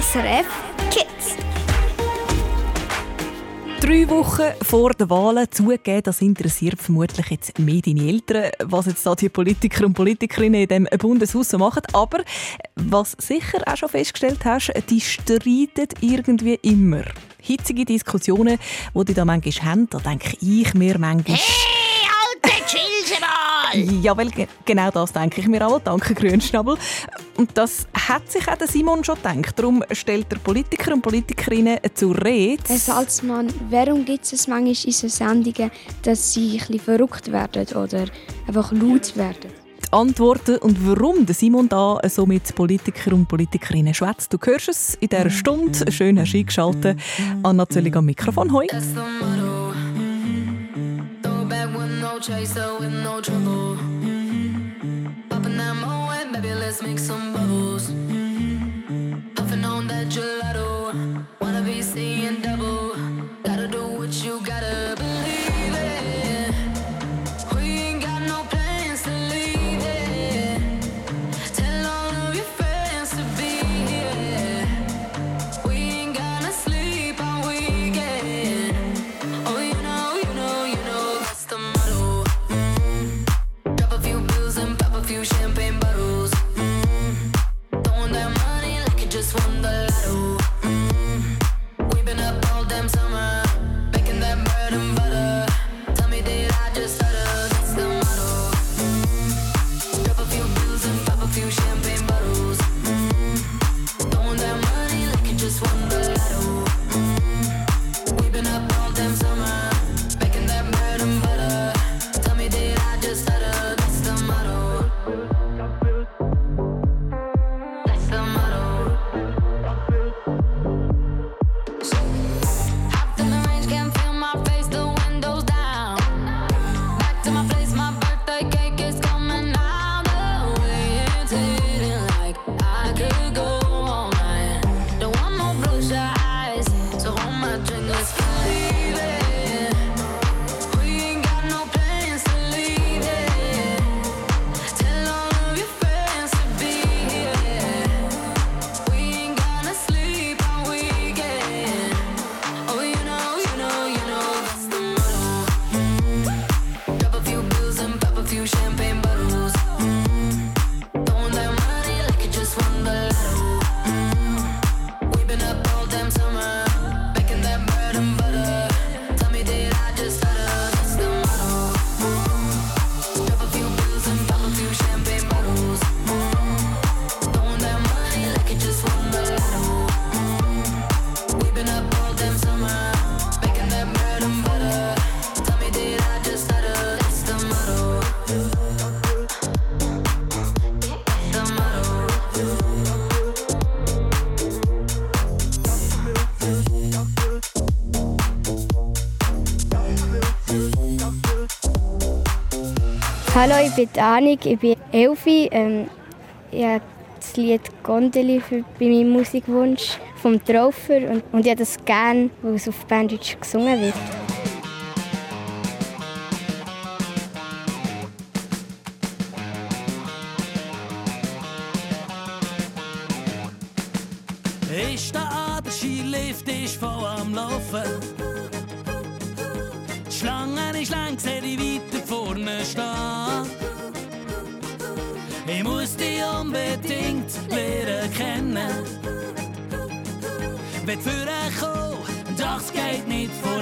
SRF Kids. Drei Wochen vor den Wahlen zugeben, das interessiert vermutlich jetzt mehr deine Eltern, was jetzt da die Politiker und Politikerinnen in diesem Bundeshaus so machen. Aber was sicher auch schon festgestellt hast, die streiten irgendwie immer. Hitzige Diskussionen, die die da manchmal haben, da denke ich mir manchmal... Hey! Jawohl, genau das denke ich mir auch. Danke, Grünschnabel. Und das hat sich auch der Simon schon gedacht. Darum stellt der Politiker und Politikerinnen zur Rede. Herr Salzmann, warum gibt es manchmal in so Sendungen, dass sie ein bisschen verrückt werden oder einfach laut werden? Die Antworten und warum der Simon da so mit Politiker und Politikerinnen schwätzt. Du hörst es in dieser mhm. Stunde. Schön hast du eingeschaltet. Anna Zöllig am Mikrofon. Hoi. chaser with no trouble. Popping that moe, baby, let's make some bubbles. Mm-hmm. Puffing on that gelato, wanna be seeing double. Hallo, ich bin Anik, ich bin Elfi. Ähm, ich habe das Lied Gondeli für, bei meinem Musikwunsch vom Traufer und, und ich habe das gerne, weil es auf Banditsch gesungen wird. met Verrego. Dag, kijk niet voor.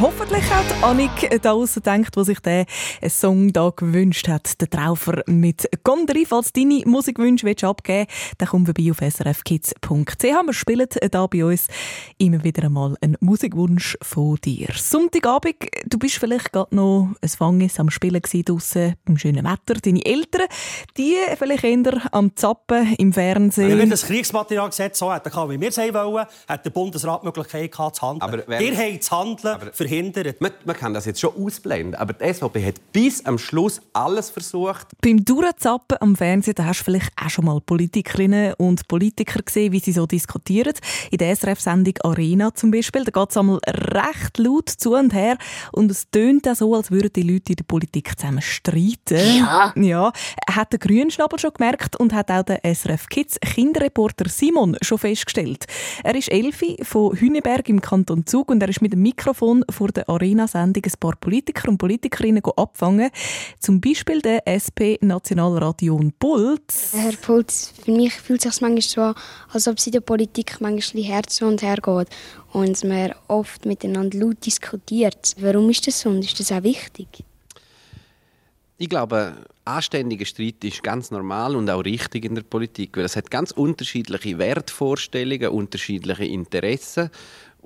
Hoffentlich auch die Annik da draussen gedacht, die sich den Song da gewünscht hat. Der Traufer mit Gondeli. Falls deine Musikwünsche willst abgeben dann komm vorbei auf srfkids.ch. Wir spielen da bei uns immer wieder einmal einen Musikwunsch von dir. Sonntagabend, du bist vielleicht gerade noch ein Fanges am Spielen draussen beim schönen Wetter. Deine Eltern, die vielleicht eher am Zappen im Fernsehen. Wenn das Kriegsmaterialgesetz so hätte, wie wir es wollen, hat der Bundesrat die Möglichkeit gehabt, zu handeln. Aber wenn- Ihr habt das Handeln verhindert. Man, man kann das jetzt schon ausblenden, aber die SVP hat bis am Schluss alles versucht. Beim Durchzappen am Fernsehen, da hast du vielleicht auch schon mal Politikerinnen und Politiker gesehen, wie sie so diskutieren. In der SRF-Sendung Arena zum Beispiel, da geht es einmal recht laut zu und her und es tönt auch so, als würden die Leute in der Politik zusammen streiten. Ja. Ja, hat der Grünschnabel schon gemerkt und hat auch der SRF Kids Kinderreporter Simon schon festgestellt. Er ist Elfi von Hüneberg im Kanton Zug und er ist mit dem Mikrofon vor der Arena-Sendung ein paar Politiker und Politikerinnen abfangen. Zum Beispiel der SP-Nationalrat Jon Pulz. Herr Pulz, für mich fühlt es sich manchmal so an, als ob es in der Politik manchmal Herz und her geht und man oft miteinander laut diskutiert. Warum ist das so und ist das auch wichtig? Ich glaube, anständiger Streit ist ganz normal und auch richtig in der Politik, weil es hat ganz unterschiedliche Wertvorstellungen, unterschiedliche Interessen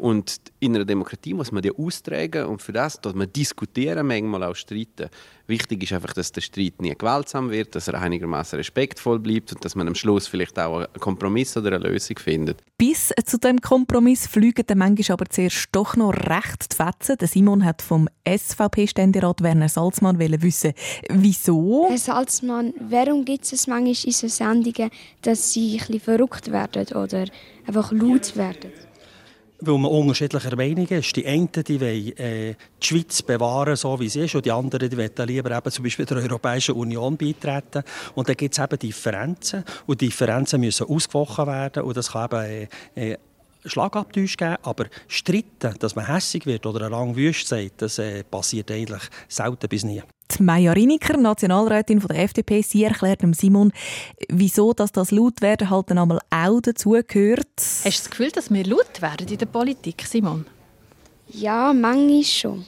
und in einer Demokratie muss man die austragen und für das, dass man diskutieren, manchmal auch streiten. Wichtig ist einfach, dass der Streit nie gewaltsam wird, dass er einigermaßen respektvoll bleibt und dass man am Schluss vielleicht auch einen Kompromiss oder eine Lösung findet. Bis zu dem Kompromiss fliegen dann manchmal aber zuerst doch noch recht die Fetzen. Der Simon hat vom SVP-Ständerat Werner Salzmann wollen wissen, wieso. Herr Salzmann, warum gibt es manchmal in so Sendungen, dass sie ein bisschen verrückt werden oder einfach laut werden? Weil man unterschiedlicher Meinung ist. Die einen die wollen äh, die Schweiz bewahren, so wie sie ist, und die anderen die wollen lieber eben zum Beispiel der Europäischen Union beitreten. Und da gibt es eben Differenzen. Und Differenzen müssen ausgewochen werden. Und das kann eben äh, äh, Schlagabtausch geben. Aber Streiten, dass man hässig wird oder eine lange Wüste sagt, das äh, passiert eigentlich selten bis nie. Die Maja Riniker, Nationalrätin von der FDP, sie erklärt dem Simon, wieso dass das Lautwerden halt dann einmal auch dazugehört. Hast du das Gefühl, dass wir laut werden in der Politik, Simon? Ja, manchmal schon.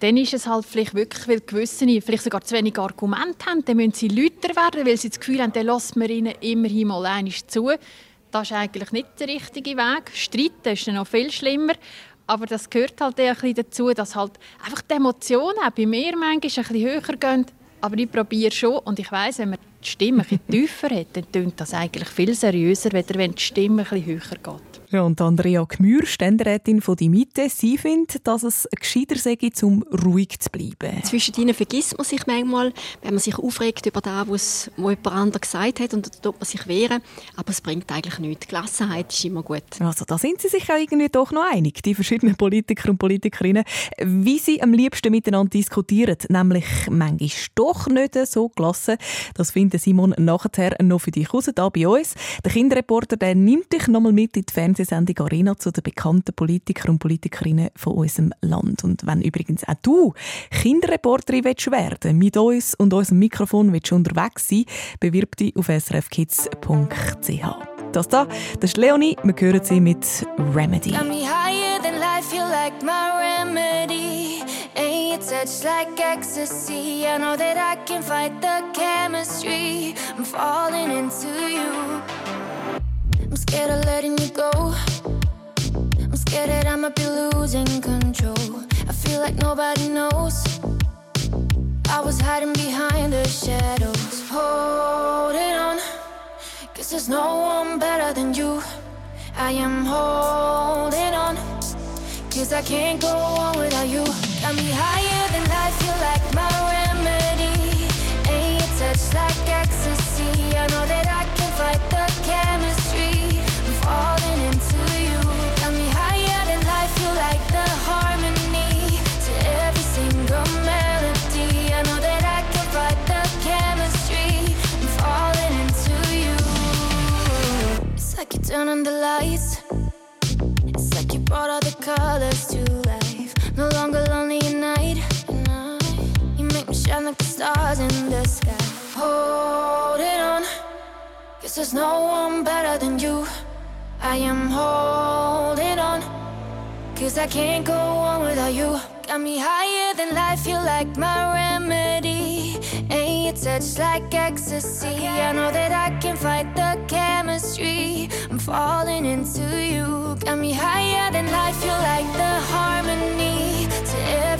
Dann ist es halt vielleicht wirklich, weil gewisse vielleicht sogar zu wenig Argumente haben, dann müssen sie lauter werden, weil sie das Gefühl haben, dann lassen wir ihnen immerhin mal einmal zu. Das ist eigentlich nicht der richtige Weg. Streiten ist dann noch viel schlimmer. Aber das gehört halt ein bisschen dazu, dass halt einfach die Emotionen auch bei mir manchmal ein bisschen höher gehen. Aber ich probiere schon und ich weiss, wenn man die Stimme ein bisschen tiefer hat, dann tönt das eigentlich viel seriöser, als wenn die Stimme ein bisschen höher geht. Ja, und Andrea Gmür, Ständerätin von «Die Mitte», sie findet, dass es gescheiter sei, um ruhig zu bleiben. Zwischen ihnen vergisst man sich manchmal, wenn man sich aufregt über das, was jemand anderes gesagt hat, und dann tut man sich wehren. Aber es bringt eigentlich nichts. Gelassenheit ist immer gut. Also da sind sie sich auch irgendwie doch noch einig, die verschiedenen Politiker und Politikerinnen, wie sie am liebsten miteinander diskutieren, nämlich manchmal doch nicht so gelassen. Das findet Simon nachher noch für dich raus, da bei uns. Der Kinderreporter der nimmt dich nochmal mit in die Fernsehsendung Arena zu den bekannten Politikern und Politikerinnen von unserem Land. Und wenn übrigens auch du Kinderreporterin willst werden mit uns und unserem Mikrofon willst unterwegs sein, bewirb dich auf srfkids.ch. Das da, das ist Leonie. Wir hören sie mit Remedy. Touch like ecstasy. I know that I can fight the chemistry. I'm falling into you. Scared of letting you go. I'm scared that I might be losing control. I feel like nobody knows. I was hiding behind the shadows, holding on. Cause there's no one better than you. I am holding on. Cause I can't go on without you. Got me higher than life, you're like my remedy. And your touch like ecstasy. I know that I can fight the chemistry. Turn on the harmony to every single melody. I know that I can't fight the chemistry. I'm falling into you. It's like you're turning the lights. It's like you brought all the colors to life. No longer lonely. At night. You make me shine like the stars in the sky. Hold it on. Cause there's no one better than you. I am holding on. Cause I can't go on without you. Got me higher than life, you like my remedy. And your touch like ecstasy. I know that I can fight the chemistry. I'm falling into you. Got me higher than life, you like the harmony to every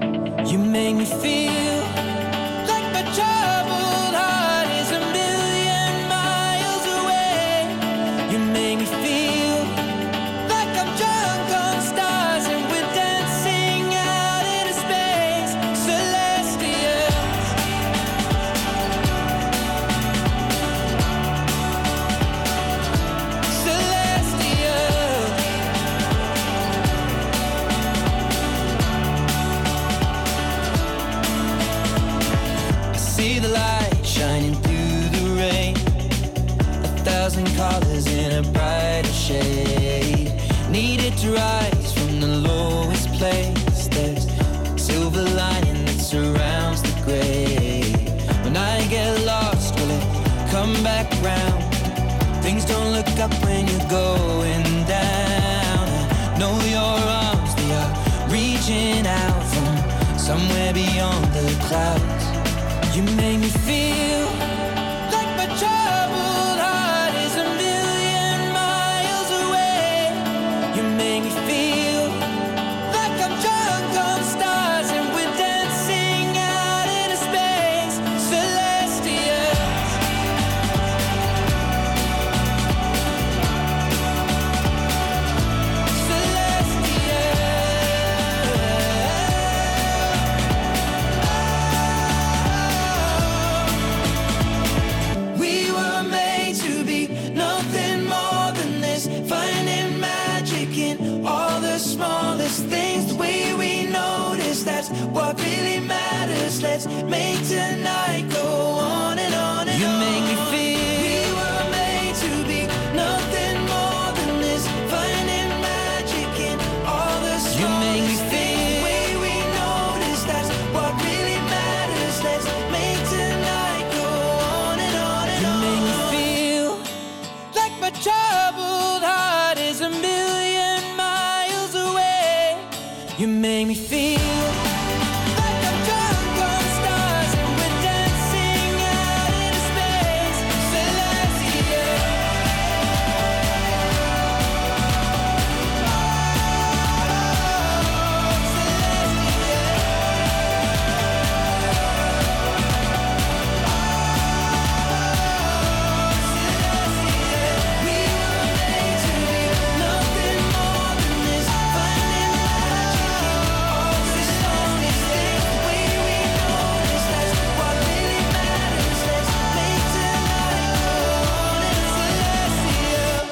You make me feel the light shining through the rain. A thousand colors in a brighter shade. Needed to rise from the lowest place. There's silver lining that surrounds the gray. When I get lost, will it come back round? Things don't look up when you're going down. I know your arms, they are reaching out from somewhere beyond the clouds. You make me feel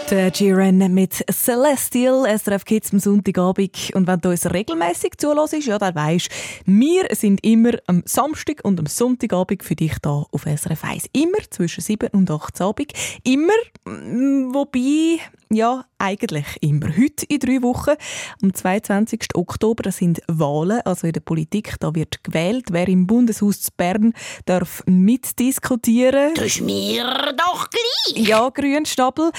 Der Jiren mit Celestial, SRF Kids am Sonntagabend. Und wenn du uns regelmäßig zulässt, ja, dann weisst wir sind immer am Samstag und am Sonntagabend für dich da auf SRF 1. Immer zwischen 7 und 8 Abend. Immer, mm, wobei, ja, eigentlich immer. Heute in drei Wochen, am 22. Oktober, das sind Wahlen, also in der Politik, da wird gewählt. Wer im Bundeshaus zu Bern darf mitdiskutieren. Das ist mir doch gleich. Ja, Grünstapel.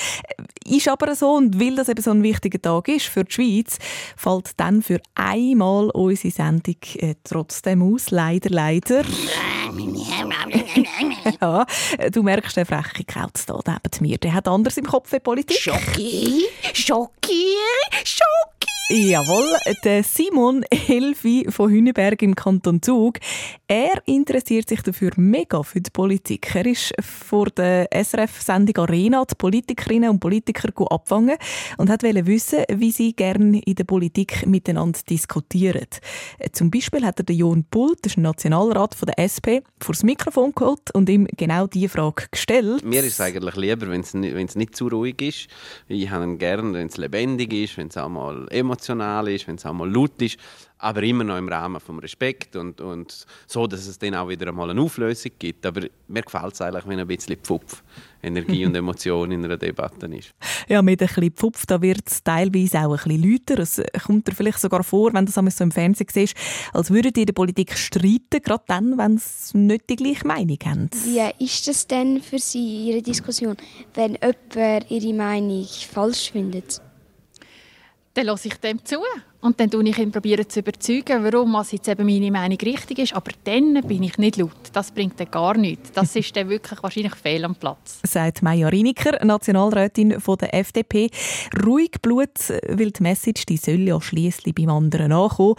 Ist aber so, und weil das eben so ein wichtiger Tag ist für die Schweiz, fällt dann für einmal unsere Sendung äh, trotzdem aus. Leider, leider. ja, du merkst, der freche Kauz da neben mir, der hat anders im Kopf wie Politik. Schocki, Schocki, Schocki. Jawohl, der Simon Helfi von Hüneberg im Kanton Zug. Er interessiert sich dafür mega für die Politik. Er ist vor der SRF-Sendung Arena die Politikerinnen und Politiker abfangen und hat wissen, wie sie gerne in der Politik miteinander diskutieren. Zum Beispiel hat er den Jon Pult, das ist ein Nationalrat von der SP, vor das Mikrofon geholt und ihm genau diese Frage gestellt. Mir ist es eigentlich lieber, wenn es nicht, nicht zu ruhig ist. Ich habe ihn gerne, wenn es lebendig ist, wenn es auch mal emotional ist, wenn es auch mal laut ist, aber immer noch im Rahmen vom Respekt und, und so, dass es dann auch wieder einmal eine Auflösung gibt. Aber mir gefällt es eigentlich, wenn ein bisschen Pfupf, Energie und Emotion in einer Debatte ist. Ja, mit ein bisschen Pfupf, da wird es teilweise auch ein bisschen lauter. Es kommt dir vielleicht sogar vor, wenn du das so im Fernsehen siehst, als würden die in der Politik streiten, gerade dann, wenn sie nicht die gleiche Meinung haben. Wie ist das denn für Sie, Ihre Diskussion, wenn jemand Ihre Meinung falsch findet? Dann höre ich dem zu. Und dann probiere ich ihn probieren zu überzeugen, warum was jetzt eben meine Meinung richtig ist. Aber dann bin ich nicht laut. Das bringt dann gar nichts. Das ist dann wirklich wahrscheinlich fehl am Platz. Sagt Maja Riniker, Nationalrätin von der FDP. Ruhig Blut, weil die Message die soll ja schliesslich beim anderen ankommen.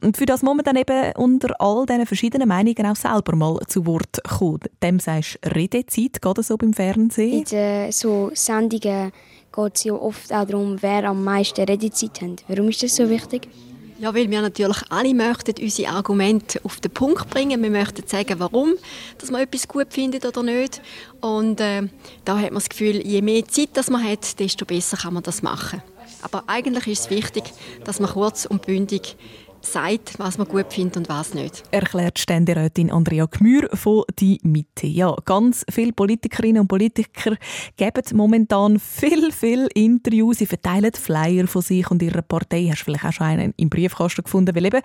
Und für das muss man dann eben unter all diesen verschiedenen Meinungen auch selber mal zu Wort kommen. Dem sagst du Redezeit, geht das so beim Fernsehen? In den so Sendungen geht es ja oft auch darum, wer am meisten Redezeit hat. Warum ist das so wichtig? Ja, weil wir natürlich alle möchten unsere Argumente auf den Punkt bringen. Wir möchten sagen, warum dass man etwas gut findet oder nicht. Und äh, da hat man das Gefühl, je mehr Zeit das man hat, desto besser kann man das machen. Aber eigentlich ist es wichtig, dass man kurz und bündig sagt, was man gut findet und was nicht. Erklärt Ständerätin Andrea Gmür von «Die Mitte». Ja, ganz viele Politikerinnen und Politiker geben momentan viel, viel Interviews. Sie verteilen Flyer von sich und ihrer Partei. Hast du vielleicht auch schon einen im Briefkasten gefunden? Weil eben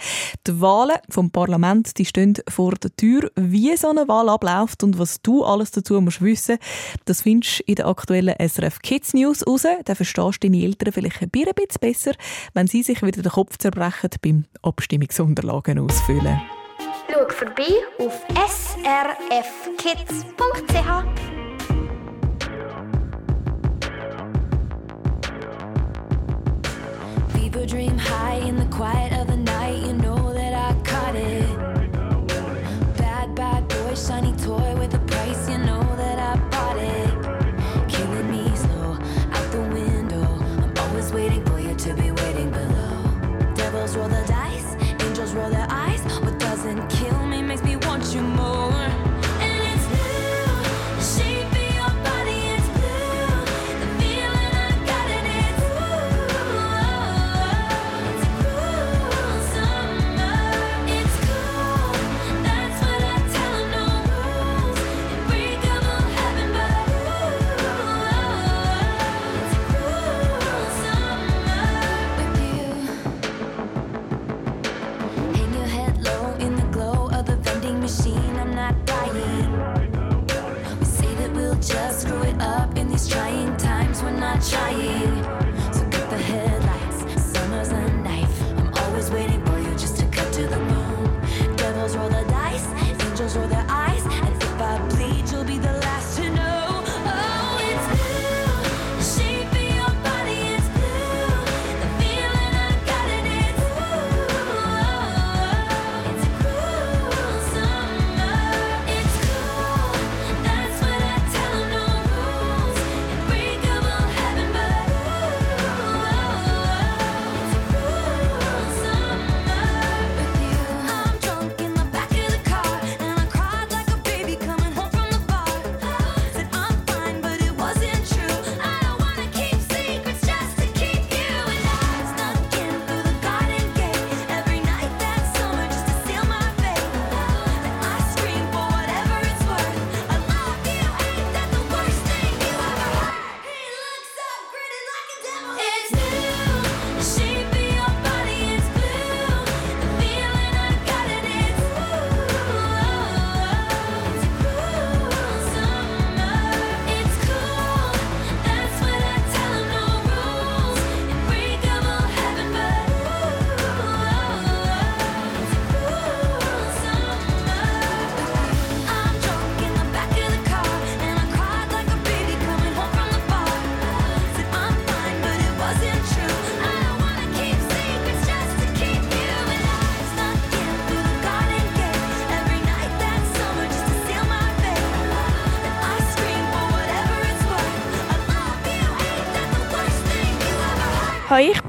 die Wahlen vom Parlament die stehen vor der Tür. Wie so eine Wahl abläuft und was du alles dazu musst wissen, das findest du in der aktuellen SRF Kids News raus. Dann verstehst du deine Eltern vielleicht ein bisschen besser, wenn sie sich wieder den Kopf zerbrechen beim Abstimmungsunterlagen ausfüllen. Schau vorbei auf srfkids.ch. People dream high in the quiet of the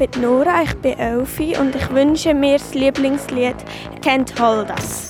bin Nora, ich bin Elfi und ich wünsche mir das Lieblingslied «Can't Hold Us».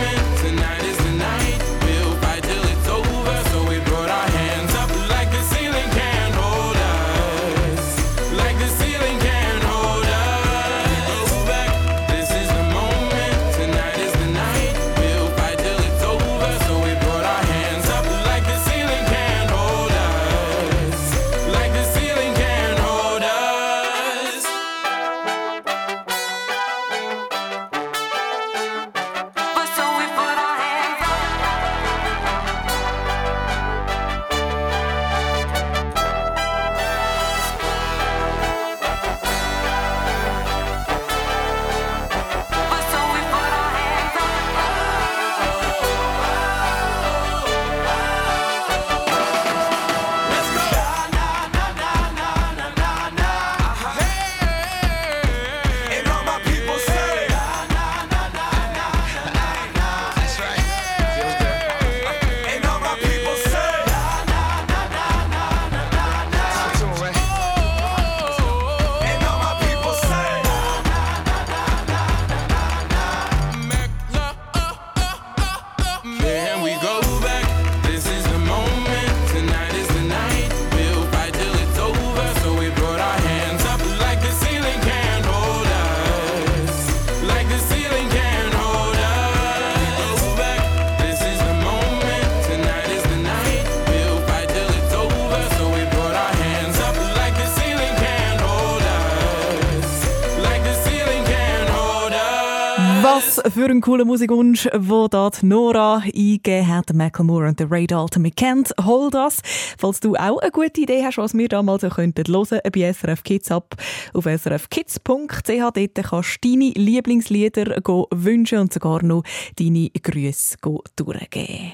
Für ein cooler Musikwunsch, wo dort Nora eingegeben hat, Macklemore und der Ray Dalton mit Kent Hold Us. Falls du auch eine gute Idee hast, was wir da mal so könnten hören, bei SRF Kids ab auf srfkids.ch. Dort kannst du deine Lieblingslieder wünschen und sogar noch deine Grüße durchgeben.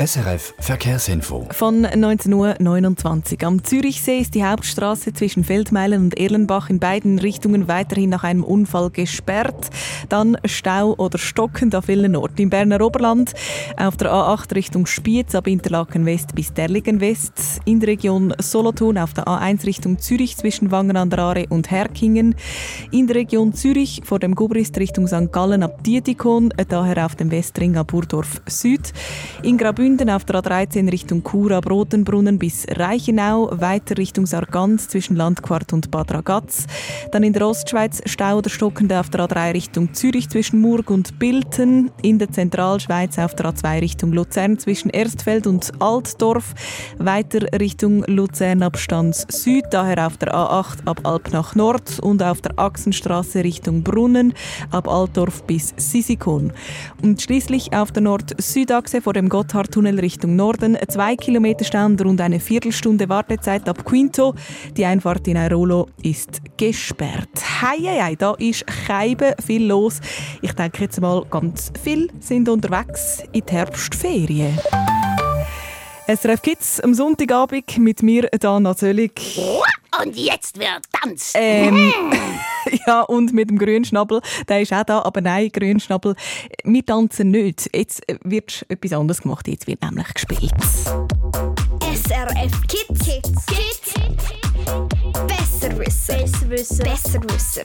SRF Verkehrsinfo. Von 19.29 Uhr. Am Zürichsee ist die Hauptstraße zwischen Feldmeilen und Erlenbach in beiden Richtungen weiterhin nach einem Unfall gesperrt. Dann Stau oder Stocken an vielen Orten. Im Berner Oberland auf der A8 Richtung Spiez ab Interlaken West bis Derligen West. In der Region Solothurn auf der A1 Richtung Zürich zwischen Wangen an der Aare und Herkingen. In der Region Zürich vor dem Gubrist Richtung St. Gallen ab Dietikon. Daher auf dem Westring ab Burdorf Süd. In Graubünden auf der A13 Richtung Chur, Brotenbrunnen bis Reichenau, weiter Richtung Sargans zwischen Landquart und Bad Ragaz. Dann in der Ostschweiz Stau oder Stockende auf der A3 Richtung Zürich zwischen Murg und Bilten. In der Zentralschweiz auf der A2 Richtung Luzern zwischen Erstfeld und Altdorf. Weiter Richtung Luzern ab Stanz Süd, daher auf der A8 ab Alp nach Nord und auf der Achsenstraße Richtung Brunnen ab Altdorf bis Sisikon. Und schließlich auf der Nord-Südachse vor dem Gotthardtunnel Richtung Norden, zwei Kilometer Stand, rund eine Viertelstunde Wartezeit ab Quinto. Die Einfahrt in Airolo ist gesperrt. Hei, hei, hei, da ist Scheibe viel los. Ich denke jetzt mal, ganz viel sind unterwegs in die Herbstferien. SRF Kids am Sonntagabend mit mir, Dana Zöllig. Und jetzt wird Tanz. Ähm, ja, und mit dem Grünschnabel, der ist auch da, aber nein, Grünschnabel, wir tanzen nicht. Jetzt wird etwas anderes gemacht, jetzt wird nämlich gespielt. SRF Kids. Kids. Kids. Besserwisser. Besserwisser. Besserwisser.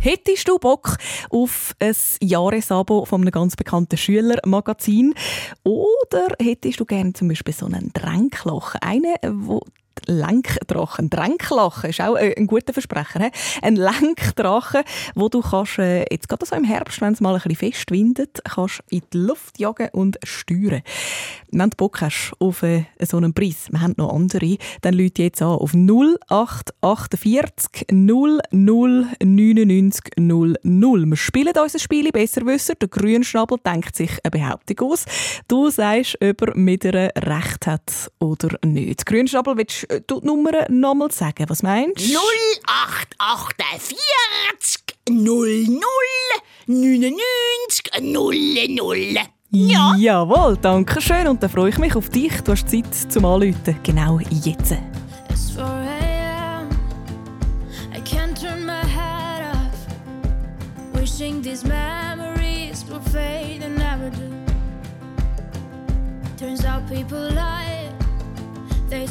Hättest du Bock auf ein Jahresabo von einem ganz bekannten Schülermagazin? Oder hättest du gerne zum Beispiel so einen Dränklachen? Einen, wo Lenkdrachen. Dränklachen ist auch äh, ein guter Versprecher. He? Ein Lenkdrachen, wo du kannst, äh, jetzt gerade so im Herbst, wenn es mal ein bisschen fest windet, kannst in die Luft jagen und steuern. Wenn du Bock hast auf äh, so einen Preis, wir haben noch andere, dann Leute jetzt an auf 0848 00 99 00. Wir spielen unser Spiel besser wissen. Der Grünschnabel denkt sich eine Behauptung aus. Du sagst, ob er mit einer Recht hat oder nicht. Grünschnabel, willst du die Nummer nochmal sagen? Was meinst du? 0848 00 99 00. Ja. Jawohl, danke schön. Und dann freue ich mich auf dich. Du hast Zeit zum Anrufen. Genau jetzt. It's 4 a.m. I can't turn my head off. Wishing these memories will fade and never do. Turns out people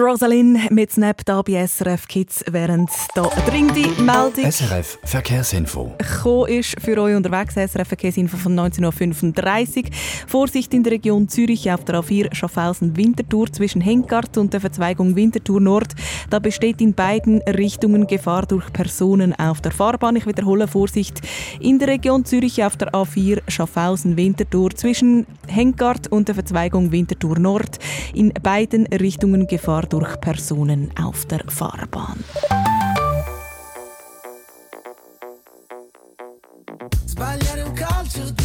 Die Rosalind mit Snap da bei SRF Kids, während da eine dringende Meldung SRF Verkehrsinfo. gekommen ist für euch unterwegs. SRF Verkehrsinfo von 19.35 Uhr. Vorsicht in der Region Zürich auf der A4 Schaffhausen-Winterthur zwischen Henkart und der Verzweigung Winterthur Nord. Da besteht in beiden Richtungen Gefahr durch Personen auf der Fahrbahn. Ich wiederhole Vorsicht in der Region Zürich auf der A4 Schaffhausen-Winterthur zwischen Henkart und der Verzweigung Winterthur Nord. In beiden Richtungen Gefahr durch Personen auf der Fahrbahn. Sbagliare un calcio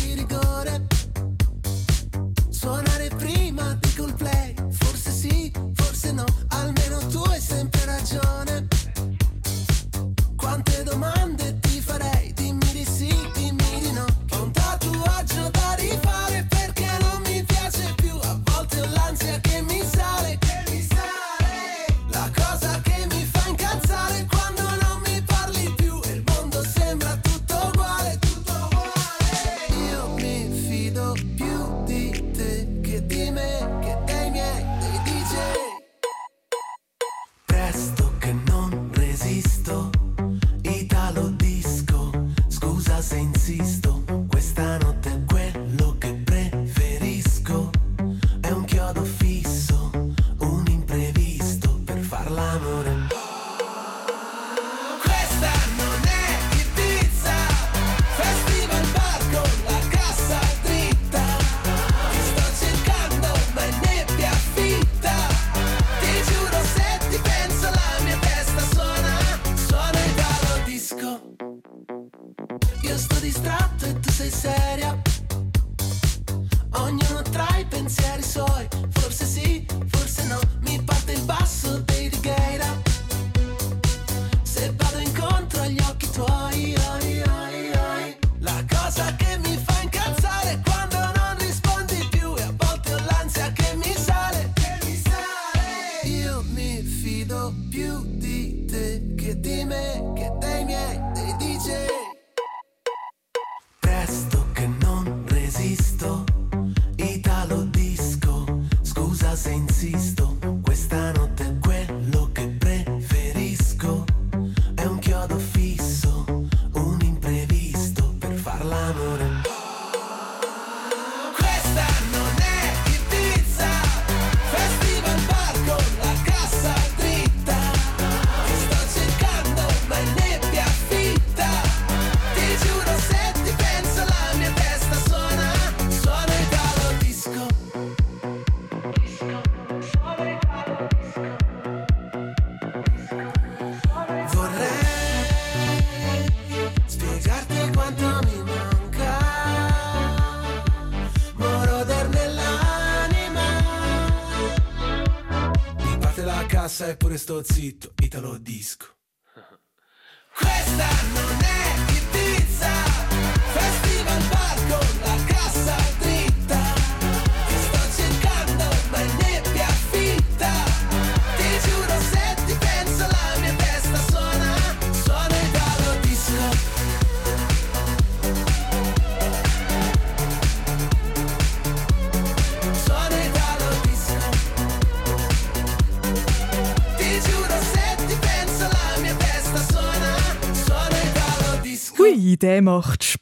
sto zitto, italo disco.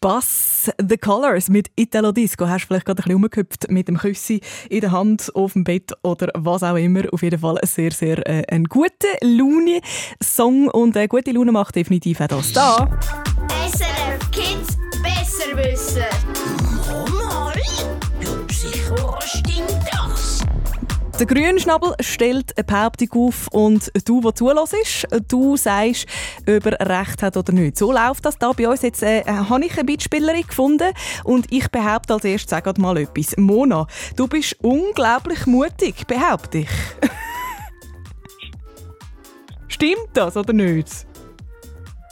Spass. The Colors mit Italo Disco. Hast du vielleicht gerade ein bisschen rumgehüpft mit dem Küssi in der Hand, auf dem Bett oder was auch immer. Auf jeden Fall ein sehr, sehr äh, ein guter Laune-Song und eine gute Laune macht definitiv auch das da. SRF Kids besser wissen. Der Grünschnabel stellt eine Behauptung auf und du, der zulässt, du sagst, ob er recht hat oder nicht. So läuft das da bei uns. Jetzt äh, habe ich eine Mitspielerin gefunden und ich behaupte als erstes sag mal etwas. Mona, du bist unglaublich mutig, behaupte ich. Stimmt das oder nicht?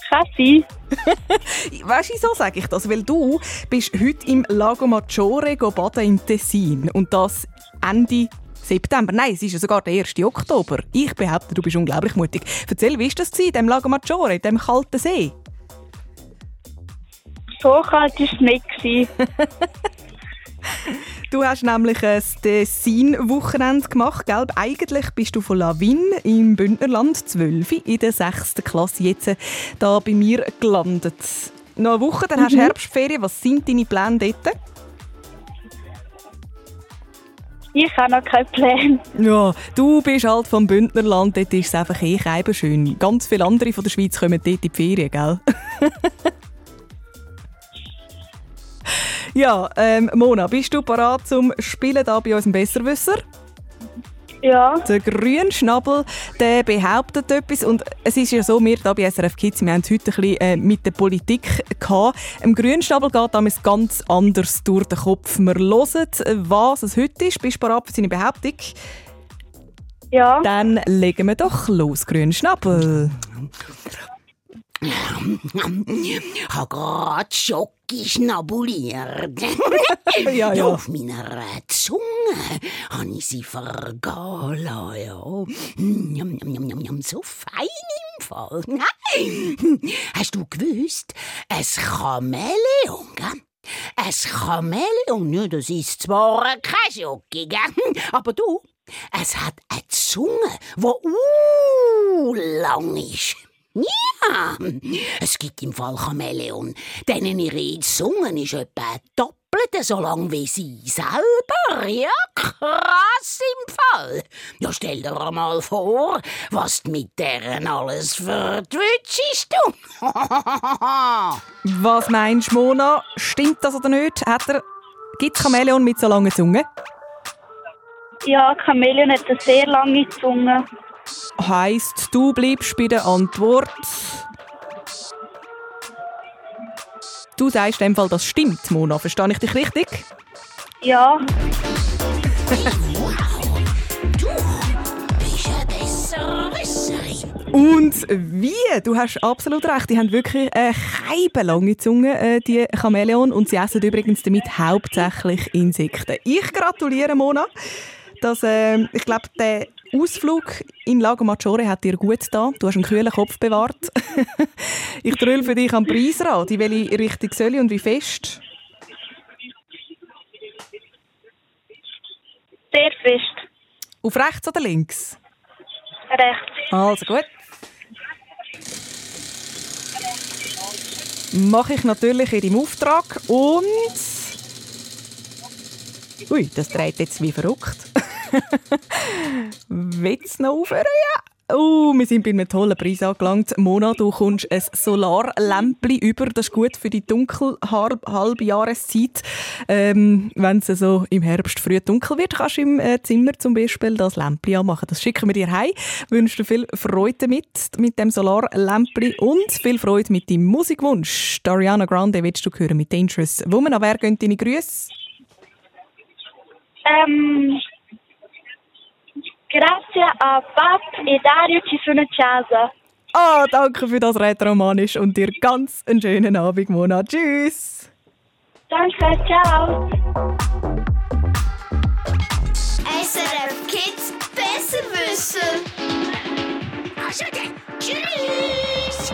Kann sein. weißt du, wieso sage ich das? Weil du bist heute im Lago Maggiore baden in Tessin und das Ende September. Nein, es ist ja sogar der 1. Oktober. Ich behaupte, du bist unglaublich mutig. Erzähl, wie war das in dem Lago Maggiore, in dem kalten See? So kalt war es nicht. Du hast nämlich ein Tessin-Wochenende gemacht, gell? Eigentlich bist du von Lawin im Bündnerland 12 in der 6. Klasse jetzt äh, da bei mir gelandet. Noch eine Woche, dann hast du Mhm. Herbstferien. Was sind deine Pläne dort? Ich habe noch keinen Plan. Ja, du bist halt vom Bündnerland, dort ist es einfach eh schön. Ganz viele andere von der Schweiz kommen dort in die Ferien, gell? ja, ähm, Mona, bist du parat zum Spielen da bei unserem Besserwisser? Ja. Der Grünschnabel, der behauptet etwas und es ist ja so, wir hier bei SRF Kids, wir haben es heute ein bisschen äh, mit der Politik gehabt. Im Grünschnabel geht damals ganz anders durch den Kopf. Wir hören, was es heute ist. Bist du bereit für seine Behauptung? Ja. Dann legen wir doch los, Grünschnabel. Hab grad Schoki schnabuliert. Ja, ja. Auf meiner Zunge habe ich sie lassen, ja. Njam, njam, njam, njam, So fein im Fall. Hast du gewusst, ein Chamäleon, gell? Ein Chamäleon, ja, das ist zwar kein Schoki, gell? aber du, es hat eine Zunge, die uh, lang ist. Ja, es gibt im Fall Chamäleon, denen ihre Zunge ist etwa doppelt so lang wie sie selber. Ja, krass im Fall. Ja, stell dir mal vor, was du mit deren alles verdwitschst du. Was meinst du, Mona? Stimmt das oder nicht? Hat er, gibt es Chamäleon mit so langen Zungen? Ja, Chamäleon hat eine sehr lange Zunge. Heißt, du bleibst bei der Antwort. Du sagst in dem Fall, das stimmt, Mona. Verstehe ich dich richtig? Ja. Bist ein Besserwisserin. Und wie? Du hast absolut recht. Die haben wirklich eine lange Zunge, äh, die Chamäleon. Und sie essen übrigens damit hauptsächlich Insekten. Ich gratuliere, Mona. Dass, äh, ich glaube, der Ausflug in Lago Maggiore hat dir gut getan. Du hast einen kühlen Kopf bewahrt. ich drülle für dich am Preisrad. In welche Richtung soll ich und wie fest? Sehr fest. Auf rechts oder links? Rechts. Also gut. Mache ich natürlich in deinem Auftrag und. Ui, das dreht jetzt wie verrückt. Willst du noch aufhören? Ja. Oh, wir sind bei einem tollen Preis angelangt. Mona, du kommst ein Solarlämpchen über. Das ist gut für die dunkle halb, halbe Jahreszeit. Ähm, Wenn es so im Herbst früh dunkel wird, kannst du im äh, Zimmer zum Beispiel das Lämpchen anmachen. Das schicken wir dir heim. Wünsche dir viel Freude damit, mit dem Solarlämpchen und viel Freude mit deinem Musikwunsch. Ariana Grande willst du hören mit Dangerous Woman. An wer gehen deine Grüße? Ähm, grazie a Pap e Dario ci sono a casa. Ah, danke für das Rätoromanisch und dir ganz einen schönen Abend, Mona. Tschüss! Danke, ciao. SRF Kids Besserwisser. Tschüss.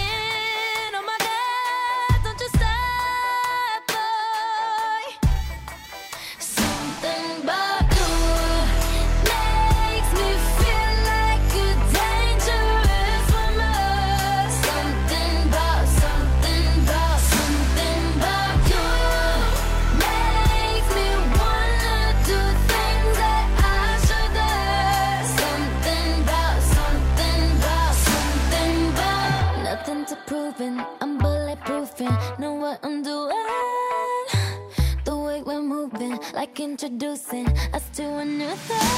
introducing us to a new thing.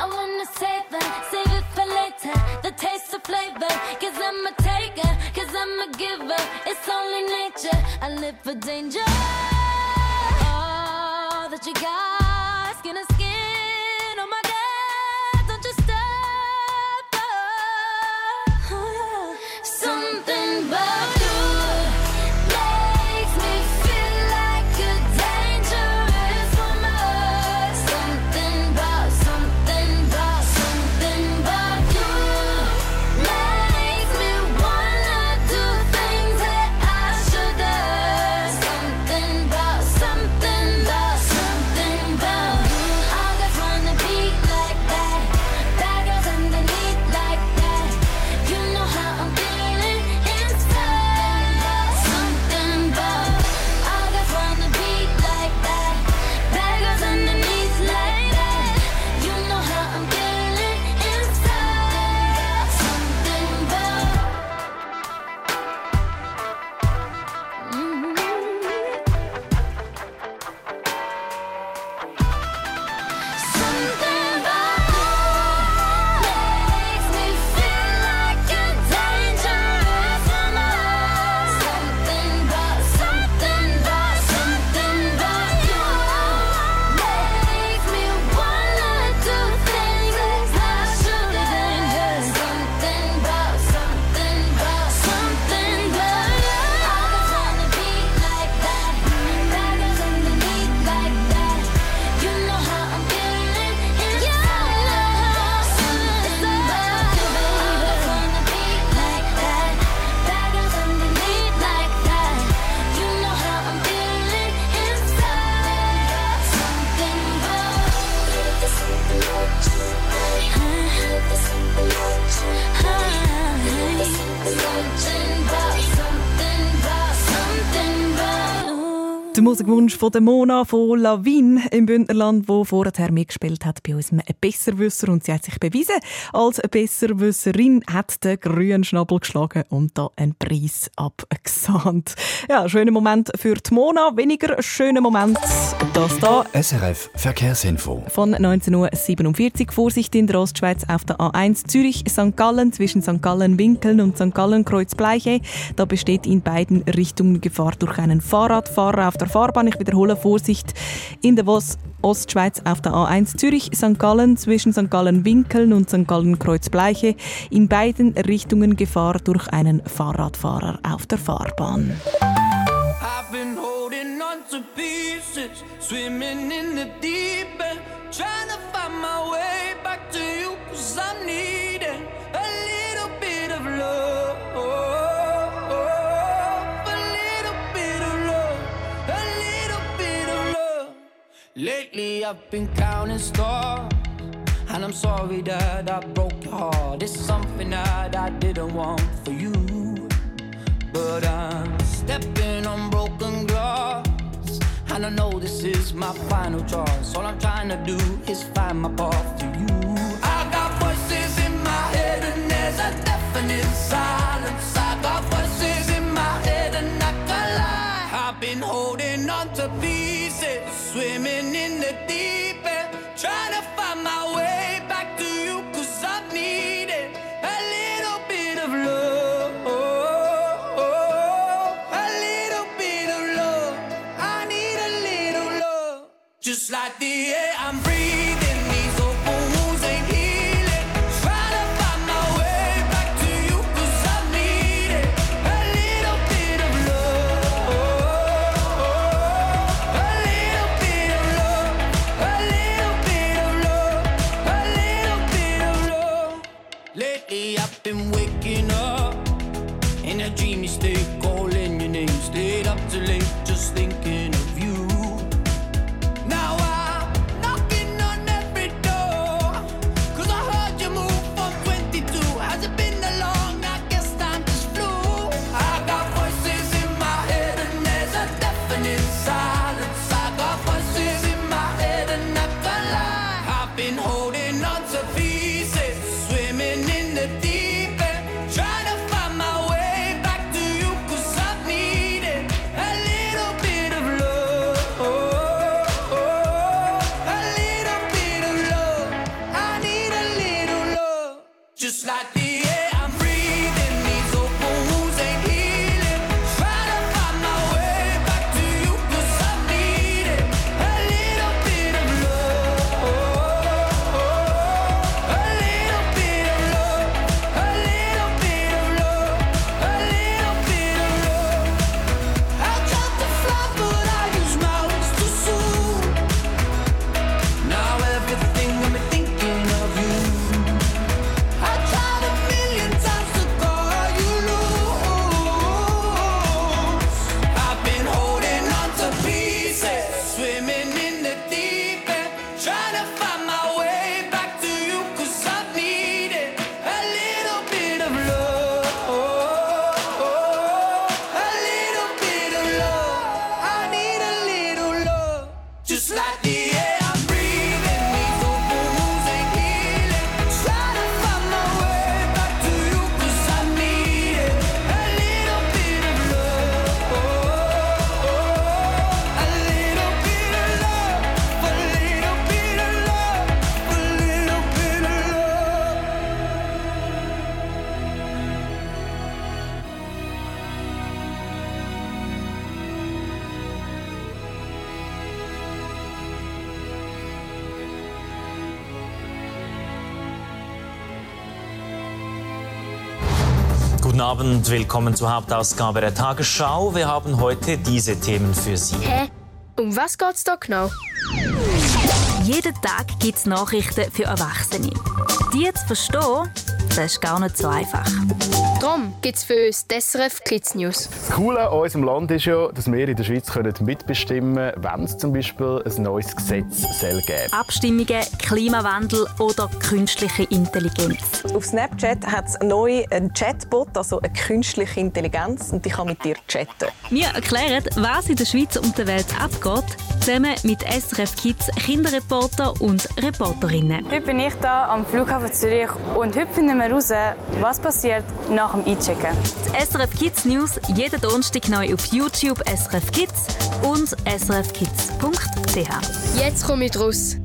I wanna save it, save it for later. the taste of flavor. Cause I'm a taker, cause I'm a giver. It's only nature. I live for danger. Musikwunsch von der Mona von Lawin im Bündnerland, wo vorher mitgespielt hat bei uns ein Besserwisser und sie hat sich bewiesen als Besserwisserin, hat den grünen Schnabel geschlagen und da einen Preis abgesahnt. Ja, schöner Moment für die Mona, weniger schöner Moment das da. SRF Verkehrsinfo. Von 19.47 Uhr Vorsicht in der Ostschweiz auf der A1 Zürich-St. Gallen zwischen St. Gallen-Winkeln und St. Gallen-Kreuzbleiche. Da besteht in beiden Richtungen Gefahr durch einen Fahrradfahrer auf der Fahrbahn. Ich wiederhole Vorsicht in der Vos Ostschweiz auf der A1 Zürich-St. Gallen zwischen St. Gallen-Winkeln und St. Gallen-Kreuzbleiche. In beiden Richtungen Gefahr durch einen Fahrradfahrer auf der Fahrbahn. Pieces, swimming Lately I've been counting stars, and I'm sorry that I broke your heart. It's something that I didn't want for you. But I'm stepping on broken glass. And I know this is my final choice. All I'm trying to do is find my path to you. I got voices in my head, and there's a definite silence. I got voices been holding on to pieces, swimming in the deep end, trying to find my way back to you, cause I'm needing a little bit of love. A little bit of love. I need a little love. Just like the air Just like the willkommen zur Hauptausgabe der Tagesschau. Wir haben heute diese Themen für Sie. Hä? Um was geht's da genau? Jeden Tag gibt es Nachrichten für Erwachsene. Die zu verstehen, das ist gar nicht so einfach. Darum gibt's für uns SRF Kids News. Das Coole an unserem Land ist ja, dass wir in der Schweiz können mitbestimmen können, wenn es zum Beispiel ein neues Gesetz soll geben Abstimmungen, Klimawandel oder künstliche Intelligenz. Auf Snapchat hat es neu einen Chatbot, also eine künstliche Intelligenz, und die kann mit dir chatten. Wir erklären, was in der Schweiz und der Welt abgeht, zusammen mit SRF Kids Kinderreporter und Reporterinnen. Heute bin ich hier am Flughafen Zürich und heute finden wir heraus, was passiert nach dem Einchecken. Die SRF Kids News jeden Donnerstag neu auf YouTube SRF Kids und srfkids.ch. Jetzt komme ich raus.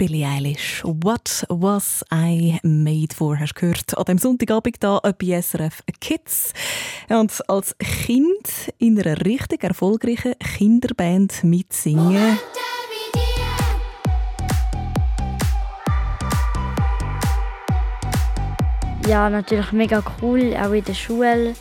Billie Eilish. What was I made for? Hast du gehört? An dem Sonntagabend da bei SRF Kids. Und als Kind in einer richtig erfolgreichen Kinderband mitsingen. Ja, natürlich mega cool, auch in der Schule.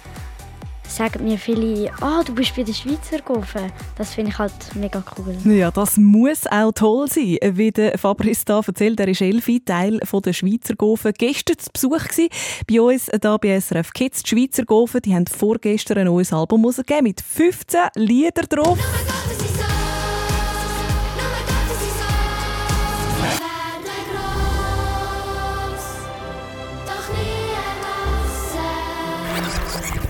Sagen mir viele, ah, du bist bei der Schweizer Gofen. Das finde ich halt mega cool. Ja, das muss auch toll sein, wie der Fabrice da erzählt. Er ist Elfi, Teil von der Schweizer Gofen. Gestern zu Besuch gewesen, bei uns da bei SRF Kids. Die Schweizer Gofen, die haben vorgestern ein neues Album rausgegeben mit 15 Liedern drauf.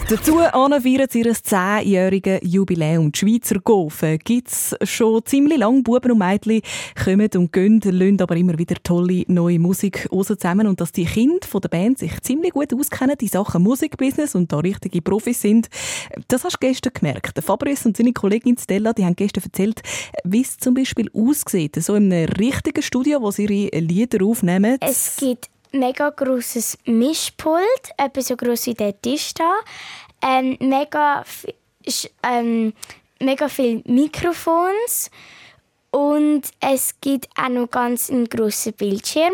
Dazu feiern sie ihr 10-jähriges Jubiläum. Die Schweizer Gofen gibt es schon ziemlich lange. Buben und Mädchen kommen und gehen, lassen aber immer wieder tolle neue Musik raus zusammen. Und dass die Kinder von der Band sich ziemlich gut auskennen, die Sachen Musikbusiness und da richtige Profis sind, das hast du gestern gemerkt. Fabrice und seine Kollegin Stella, die haben gestern erzählt, wie es zum Beispiel aussieht, so in einem richtigen Studio, wo sie ihre Lieder aufnehmen. Es gibt mega grosses Mischpult, etwa so groß wie der Tisch da. Ähm, mega, ähm, mega viele Mikrofons und es gibt auch noch ganz einen grossen Bildschirm.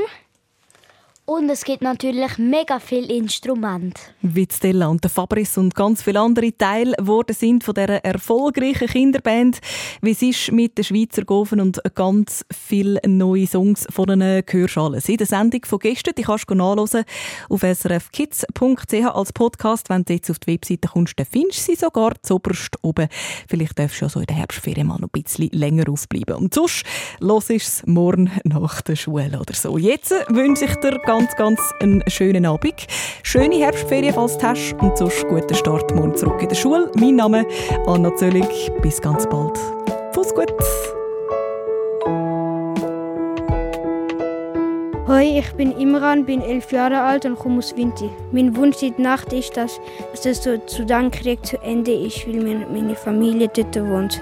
Und es gibt natürlich mega viele Instrumente. wie Stella und der Fabrice und ganz viele andere Teil geworden sind von dieser erfolgreichen Kinderband. Wie es ist mit den Schweizer Gofen und ganz viele neue Songs von einer Gehörschale. In der Sendung von gestern, die kannst du nachhören auf srfkids.ch als Podcast. Wenn du jetzt auf die Webseite kommst, dann findest du sie sogar zoberst oben. Vielleicht darfst du ja so in der Herbstferien mal noch ein bisschen länger aufbleiben. Und sonst los ist es morgen nach der Schule oder so. Jetzt wünsche ich dir ganz, ganz einen schönen Abend. Schöne Herbstferien, falls du hast. Und sonst guten Start morgen zurück in der Schule. Mein Name Anna Zöllig. Bis ganz bald. Fuß gut. Hoi, ich bin Imran, bin elf Jahre alt und komme aus Winti. Mein Wunsch die Nacht ist, dass, dass das so Sudankrieg zu Ende ist, weil meine Familie dort wohnt.